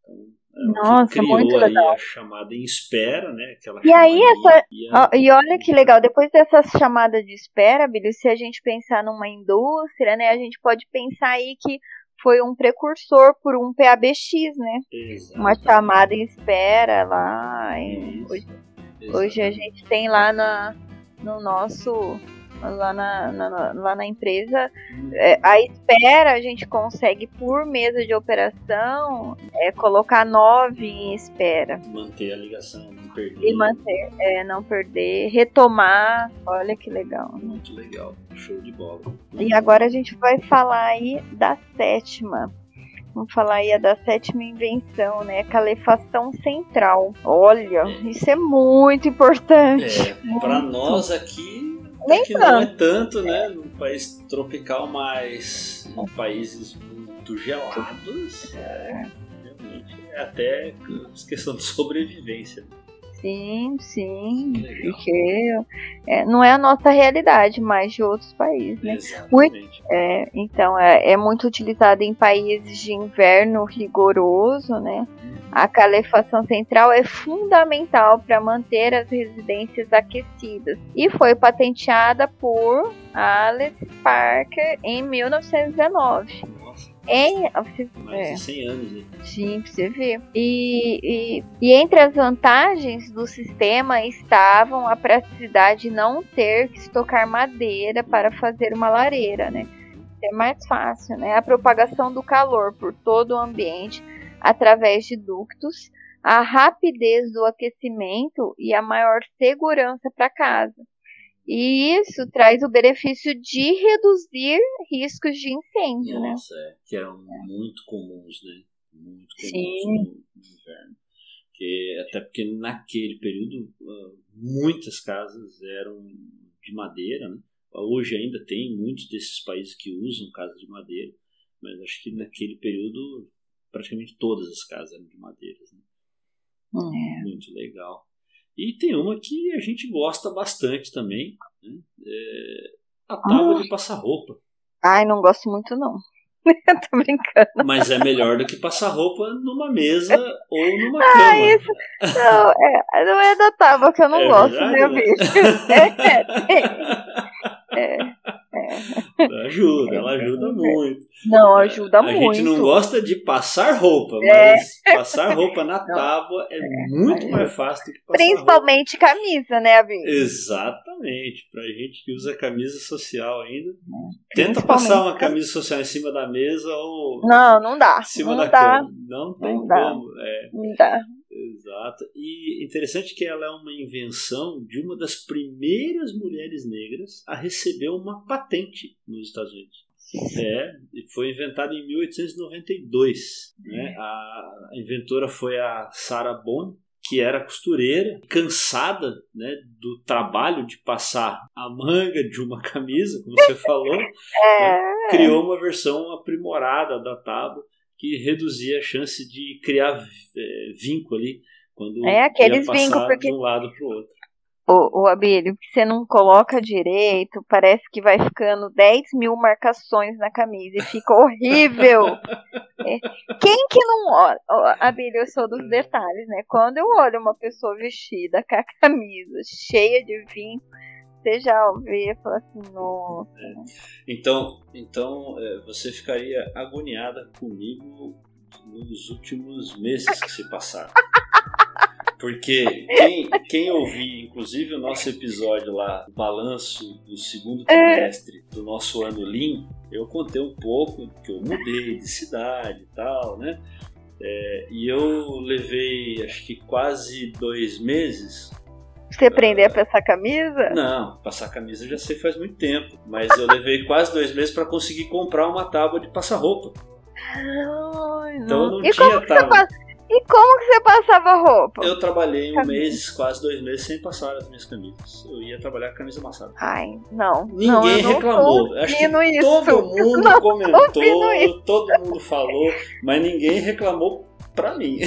Então, nossa, criou muito legal. a chamada em espera, né? e aí essa e olha que legal, depois dessa chamada de espera, Billy, se a gente pensar numa indústria, né, a gente pode pensar aí que foi um precursor por um PABX, né? Exatamente. Uma chamada em espera lá. Hoje, hoje, a gente tem lá na, no nosso lá na, na, lá na empresa. É, a espera a gente consegue por mesa de operação é colocar nove em espera. Manter a ligação, não perder. E manter, é, não perder, retomar. Olha que legal. Né? Muito legal, show de bola. E agora a gente vai falar aí da sétima. Vamos falar aí da sétima invenção, né? Calefação central. Olha, é. isso é muito importante. É, para nós aqui nem que tanto. não é tanto, né? Num país tropical, mas em países muito gelados, é, realmente é até questão de sobrevivência. Sim, sim. Porque é, não é a nossa realidade, mas de outros países, né? Muito, é, então, é, é muito utilizado em países de inverno rigoroso, né? Uhum. A calefação central é fundamental para manter as residências aquecidas e foi patenteada por Alex Parker em 1919. Em, você, Mais é. de 100 anos, né? Sim, pra você ver. E, e, e, entre as vantagens do sistema estavam a praticidade de não ter que estocar madeira para fazer uma lareira, né? É mais fácil, né? A propagação do calor por todo o ambiente através de ductos, a rapidez do aquecimento e a maior segurança para casa. E isso traz o benefício de reduzir riscos de incêndio, né? Nossa, né? É, que eram muito comuns, né? Muito comuns no, no, inverno. Que, até porque naquele período ah, muitas casas eram de madeira, né? Hoje ainda tem muitos desses países que usam casas de madeira, mas acho que naquele período praticamente todas as casas eram de madeira. Né? É. Muito legal. E tem uma que a gente gosta bastante também, né? é a tábua de passar roupa. Ai, não gosto muito não. <laughs> Tô brincando. Mas é melhor do que passar roupa numa mesa ou numa ah, cama. Isso. Não, é, não é da tábua que eu não é gosto, verdade, meu né? bicho. <laughs> É, é, <laughs> é. É. Ajuda, ela <laughs> ajuda muito. Não, ajuda a muito. A gente não gosta de passar roupa, é. mas passar roupa na <laughs> tábua é, é muito mais fácil do que passar Principalmente roupa. camisa, né, Abin? Exatamente. Pra gente que usa camisa social ainda. Tenta passar uma camisa social em cima da mesa ou. Não, não dá. Em cima não da dá. cama. Não tem não como. Dá. É. Não dá. Exato. E interessante que ela é uma invenção de uma das primeiras mulheres negras a receber uma patente nos Estados Unidos. É, foi inventada em 1892. Né? A inventora foi a Sarah Bond, que era costureira, cansada né, do trabalho de passar a manga de uma camisa, como você falou, <laughs> é. né, criou uma versão aprimorada da tábua que reduzia a chance de criar é, vinco ali quando é aqueles vincos porque de um lado para o outro. O, o Abílio, que você não coloca direito, parece que vai ficando 10 mil marcações na camisa e fica horrível. <laughs> é. Quem que não olha? Abílio, eu sou dos detalhes, né? Quando eu olho uma pessoa vestida com a camisa cheia de vinho, você já vê e fala assim, nossa. É. Então, então é, você ficaria agoniada comigo nos últimos meses que se passaram. Porque quem, quem ouvir, inclusive, o nosso episódio lá, o balanço do segundo trimestre do nosso ano Lean, eu contei um pouco que eu mudei de cidade e tal, né? É, e eu levei, acho que quase dois meses. Você aprender a passar camisa? Não, passar camisa eu já sei faz muito tempo. Mas eu levei quase dois meses para conseguir comprar uma tábua de passar roupa. então eu não e tinha tábua. E como que você passava roupa? Eu trabalhei um camisa. mês, quase dois meses, sem passar as minhas camisas. Eu ia trabalhar com camisa amassada. Ai, não. Ninguém não, reclamou. Acho que isso. <laughs> todo mundo não comentou, todo mundo falou, mas ninguém reclamou pra mim.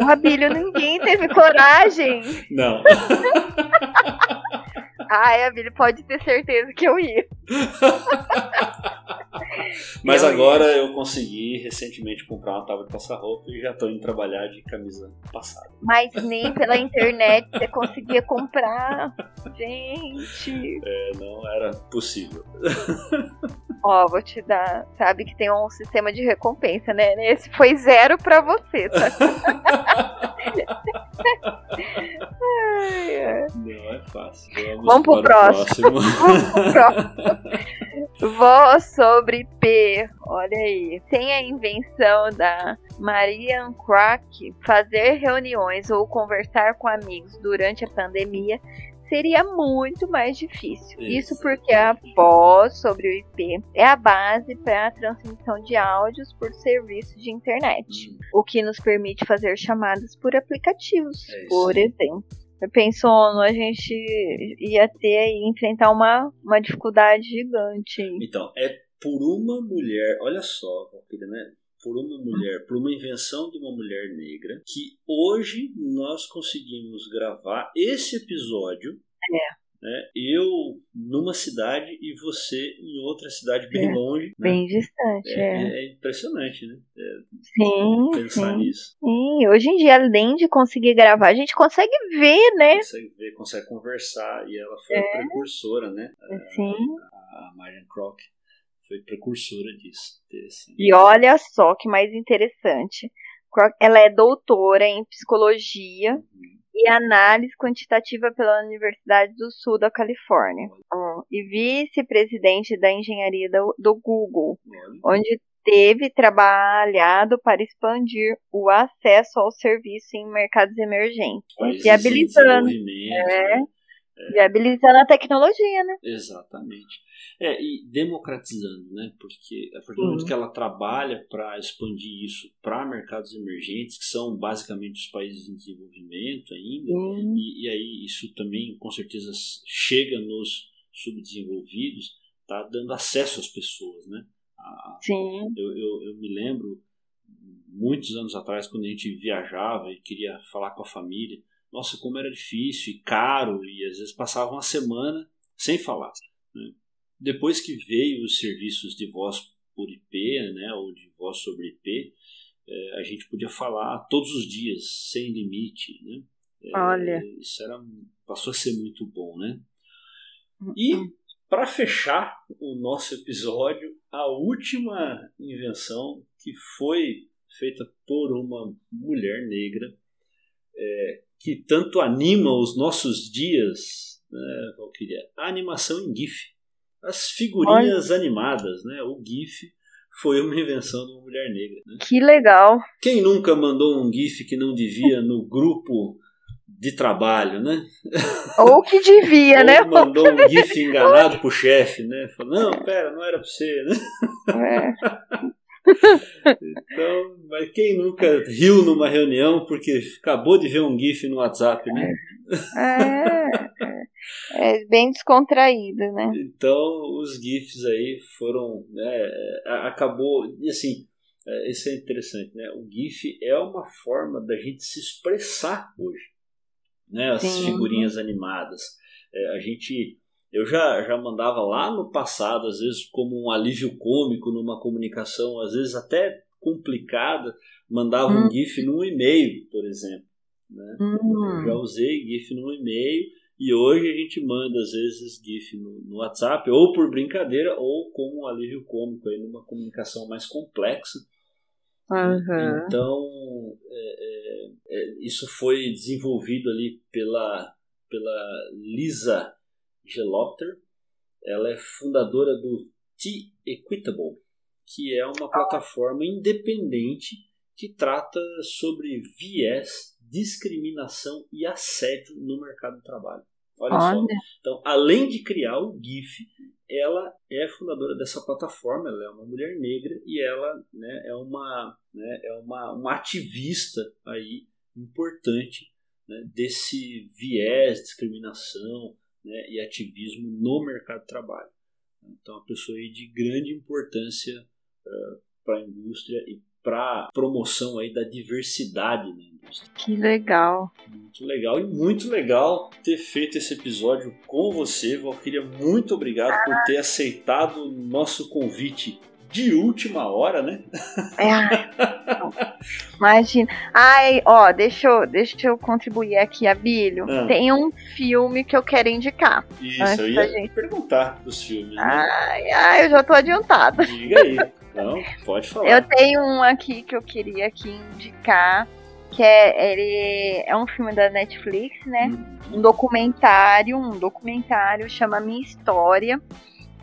Abílio, ninguém teve coragem. Não. <laughs> Ai, Abílio, pode ter certeza que eu ia. <laughs> Mas eu agora ia. eu consegui recentemente comprar uma tábua de passar roupa e já estou indo trabalhar de camisa passada. Mas nem pela internet você conseguia comprar. Gente. É, não era possível. <laughs> Ó, vou te dar. Sabe que tem um sistema de recompensa, né? Esse foi zero pra você, tá? <laughs> Não é fácil. Vamos, Vamos pro próximo. <laughs> Vamos pro próximo. <laughs> Voz sobre P. Olha aí. Sem a invenção da Marian Crack, fazer reuniões ou conversar com amigos durante a pandemia seria muito mais difícil. Isso, Isso porque a voz sobre o IP é a base para a transmissão de áudios por serviços de internet, hum. o que nos permite fazer chamadas por aplicativos, é por exemplo. Eu penso, a gente ia ter aí enfrentar uma, uma dificuldade gigante. Então, é por uma mulher, olha só, né? por uma mulher, por uma invenção de uma mulher negra, que hoje nós conseguimos gravar esse episódio. É. Né, eu numa cidade e você em outra cidade bem é, longe. Né? Bem distante, é, é. é impressionante, né? É, sim. Pensar sim. nisso. Sim, hoje em dia, além de conseguir gravar, a gente consegue ver, né? Consegue ver, consegue conversar. E ela foi a é. precursora, né? Sim. A, a Marian Crock foi precursora disso. E olha só que mais interessante. Ela é doutora em psicologia uhum. E análise quantitativa pela Universidade do Sul da Califórnia. E vice-presidente da engenharia do, do Google, onde teve trabalhado para expandir o acesso ao serviço em mercados emergentes, viabilizando, é, né? É. Viabilizando a tecnologia, né? Exatamente. É, e democratizando, né? Porque a partir do momento que ela trabalha para expandir isso para mercados emergentes, que são basicamente os países em desenvolvimento ainda, e, e, aí isso também com certeza chega nos subdesenvolvidos, tá dando acesso às pessoas, né? A, Sim. Eu, eu, eu me lembro muitos anos atrás, quando a gente viajava e queria falar com a família, nossa, como era difícil e caro, e às vezes passava uma semana sem falar. Né? Depois que veio os serviços de voz por IP, né, ou de voz sobre IP, é, a gente podia falar todos os dias, sem limite. Né? É, Olha. Isso era, passou a ser muito bom. Né? E, para fechar o nosso episódio, a última invenção que foi feita por uma mulher negra é, que tanto anima os nossos dias, né, Valkyria? A animação em GIF. As figurinhas Olha. animadas, né? O GIF foi uma invenção de uma mulher negra. Né? Que legal! Quem nunca mandou um GIF que não devia no grupo de trabalho, né? Ou que devia, <laughs> Ou né? mandou um GIF <laughs> enganado pro chefe, né? Falou, não, pera, não era pra você, né? É. <laughs> <laughs> então, mas quem nunca riu numa reunião porque acabou de ver um GIF no WhatsApp, né? É, é, é bem descontraído, né? Então, os GIFs aí foram, né, acabou, e assim, é, isso é interessante, né? O GIF é uma forma da gente se expressar hoje, né? As Sim. figurinhas animadas. É, a gente eu já, já mandava lá no passado, às vezes como um alívio cômico numa comunicação, às vezes até complicada, mandava hum. um GIF num e-mail, por exemplo. Né? Hum. Eu já usei GIF num e-mail e hoje a gente manda às vezes GIF no, no, WhatsApp, ou por brincadeira, ou como um alívio cômico aí numa comunicação mais complexa. Uhum. Então, é, é, é, isso foi desenvolvido ali pela, pela Lisa Gelopter. Ela é fundadora do T-Equitable, que é uma plataforma independente que trata sobre viés, discriminação e assédio no mercado de trabalho. Olha, Olha, só. Então, além de criar o GIF, ela é fundadora dessa plataforma, ela é uma mulher negra e ela né, é, uma, né, é uma, uma ativista aí importante né, desse viés, discriminação, né, e ativismo no mercado de trabalho. Então, uma pessoa aí de grande importância uh, para a indústria e para promoção aí da diversidade na indústria. Que legal. Muito legal e muito legal ter feito esse episódio com você, Valkyria. Muito obrigado por ter aceitado o nosso convite de última hora, né? É, imagina. Ai, ó, deixa eu, deixa eu contribuir aqui, Abílio. Ah. Tem um filme que eu quero indicar. Isso, eu ia gente... perguntar dos filmes. Né? Ai, ai, eu já tô adiantada. Diga aí. Não, pode falar. Eu tenho um aqui que eu queria aqui indicar. que é ele é um filme da Netflix, né? Uhum. Um documentário, um documentário chama Minha História.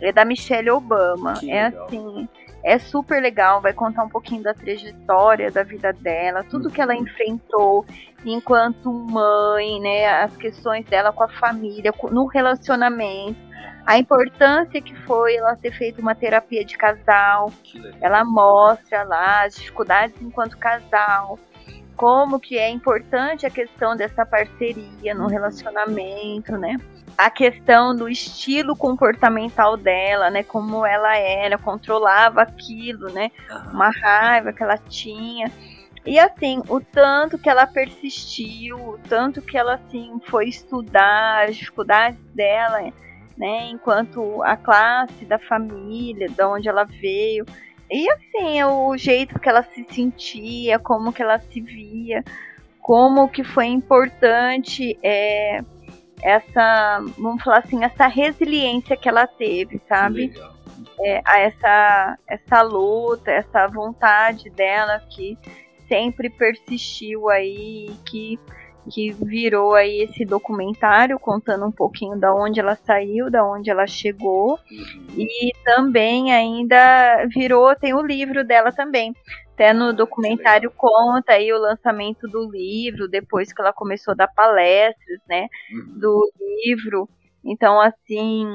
É da Michelle Obama. Que é legal. assim, é super legal, vai contar um pouquinho da trajetória da vida dela, tudo que ela uhum. enfrentou enquanto mãe, né, as questões dela com a família, no relacionamento, a importância que foi ela ter feito uma terapia de casal. Ela mostra lá as dificuldades enquanto casal, como que é importante a questão dessa parceria no relacionamento, né? A questão do estilo comportamental dela, né? Como ela era, controlava aquilo, né? Uma raiva que ela tinha. E assim, o tanto que ela persistiu, o tanto que ela assim foi estudar as dificuldades dela, né, enquanto a classe da família, de onde ela veio, e assim, o jeito que ela se sentia, como que ela se via, como que foi importante é, essa, vamos falar assim, essa resiliência que ela teve, sabe? É, a essa, essa luta, essa vontade dela que sempre persistiu aí, que que virou aí esse documentário contando um pouquinho da onde ela saiu, da onde ela chegou uhum. e também ainda virou tem o livro dela também. Até no documentário conta aí o lançamento do livro, depois que ela começou a dar palestras, né, uhum. do livro. Então, assim,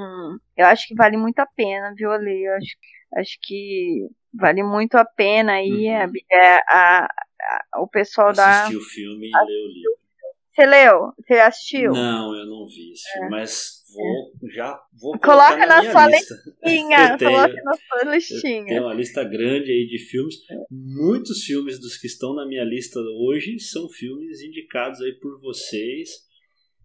eu acho que vale muito a pena, viu, Ale? Eu acho, acho que vale muito a pena aí uhum. a, a, a, o pessoal Assistir da. Assistir o filme e ler o livro. Você leu? Você assistiu? Não, eu não vi esse filme, é. mas vou, já vou Coloca na, na sua lista. listinha. <laughs> coloca na sua listinha. Tem uma lista grande aí de filmes. Muitos filmes dos que estão na minha lista hoje são filmes indicados aí por vocês.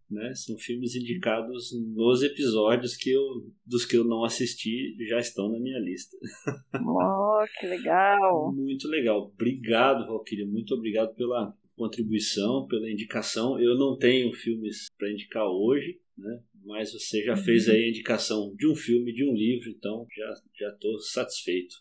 Né? São filmes indicados nos episódios que eu, dos que eu não assisti já estão na minha lista. Oh, que legal! Muito legal. Obrigado, Valkyria. Muito obrigado pela contribuição, pela indicação. Eu não tenho filmes para indicar hoje, né? mas você já fez aí a indicação de um filme, de um livro, então já já estou satisfeito.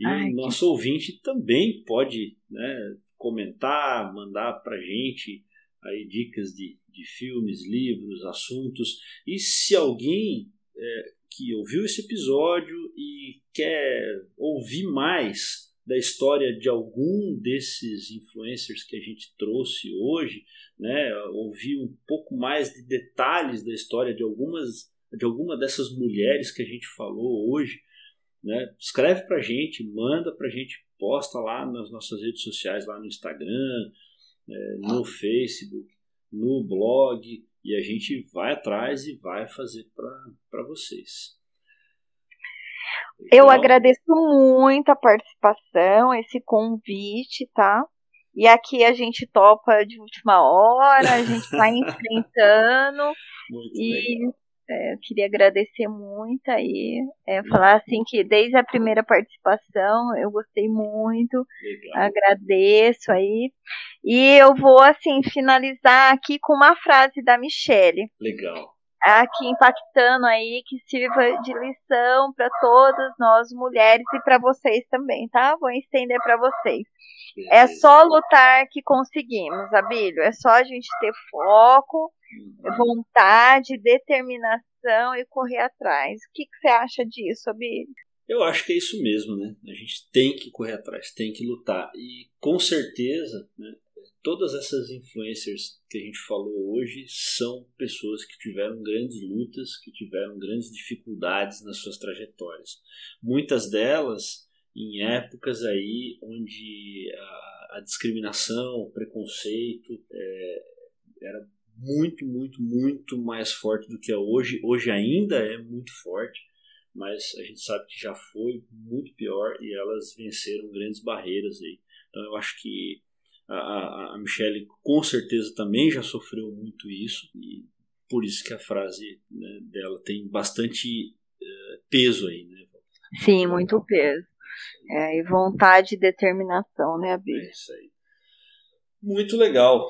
E Ai, o nosso que... ouvinte também pode né, comentar, mandar para gente aí dicas de, de filmes, livros, assuntos. E se alguém é, que ouviu esse episódio e quer ouvir mais da história de algum desses influencers que a gente trouxe hoje, né, ouvir um pouco mais de detalhes da história de algumas de alguma dessas mulheres que a gente falou hoje, né, escreve pra gente, manda pra gente, posta lá nas nossas redes sociais, lá no Instagram, é, no Facebook, no blog, e a gente vai atrás e vai fazer para vocês. Eu agradeço muito a participação, esse convite, tá? E aqui a gente topa de última hora, a gente vai <laughs> enfrentando. Muito e é, eu queria agradecer muito aí. É, falar assim que desde a primeira participação eu gostei muito. Legal. Agradeço aí. E eu vou assim finalizar aqui com uma frase da Michelle. Legal aqui impactando aí, que sirva de lição para todas nós mulheres e para vocês também, tá? Vou estender para vocês. É só lutar que conseguimos, Abílio. É só a gente ter foco, uhum. vontade, determinação e correr atrás. O que, que você acha disso, Abílio? Eu acho que é isso mesmo, né? A gente tem que correr atrás, tem que lutar. E com certeza, né, todas essas influencers que a gente falou hoje são pessoas que tiveram grandes lutas, que tiveram grandes dificuldades nas suas trajetórias. Muitas delas em épocas aí onde a, a discriminação, o preconceito é, era muito, muito, muito mais forte do que é hoje. Hoje ainda é muito forte, mas a gente sabe que já foi muito pior e elas venceram grandes barreiras aí. Então eu acho que a, a Michelle com certeza também já sofreu muito isso e por isso que a frase né, dela tem bastante uh, peso aí, né? Sim, muito peso. É, e vontade e determinação, né, Bia? É isso aí. Muito legal.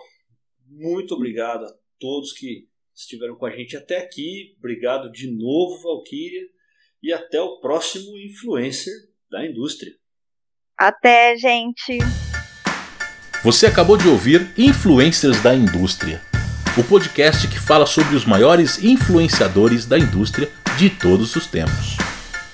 Muito obrigado a todos que estiveram com a gente até aqui. Obrigado de novo, Valkyria. E até o próximo influencer da indústria. Até, gente! Você acabou de ouvir Influencers da Indústria, o podcast que fala sobre os maiores influenciadores da indústria de todos os tempos.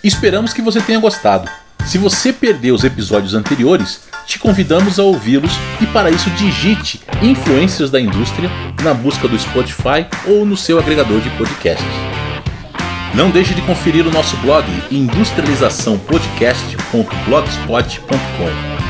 Esperamos que você tenha gostado. Se você perdeu os episódios anteriores, te convidamos a ouvi-los e para isso digite Influências da Indústria na busca do Spotify ou no seu agregador de podcasts. Não deixe de conferir o nosso blog industrializaçãopodcast.blogspot.com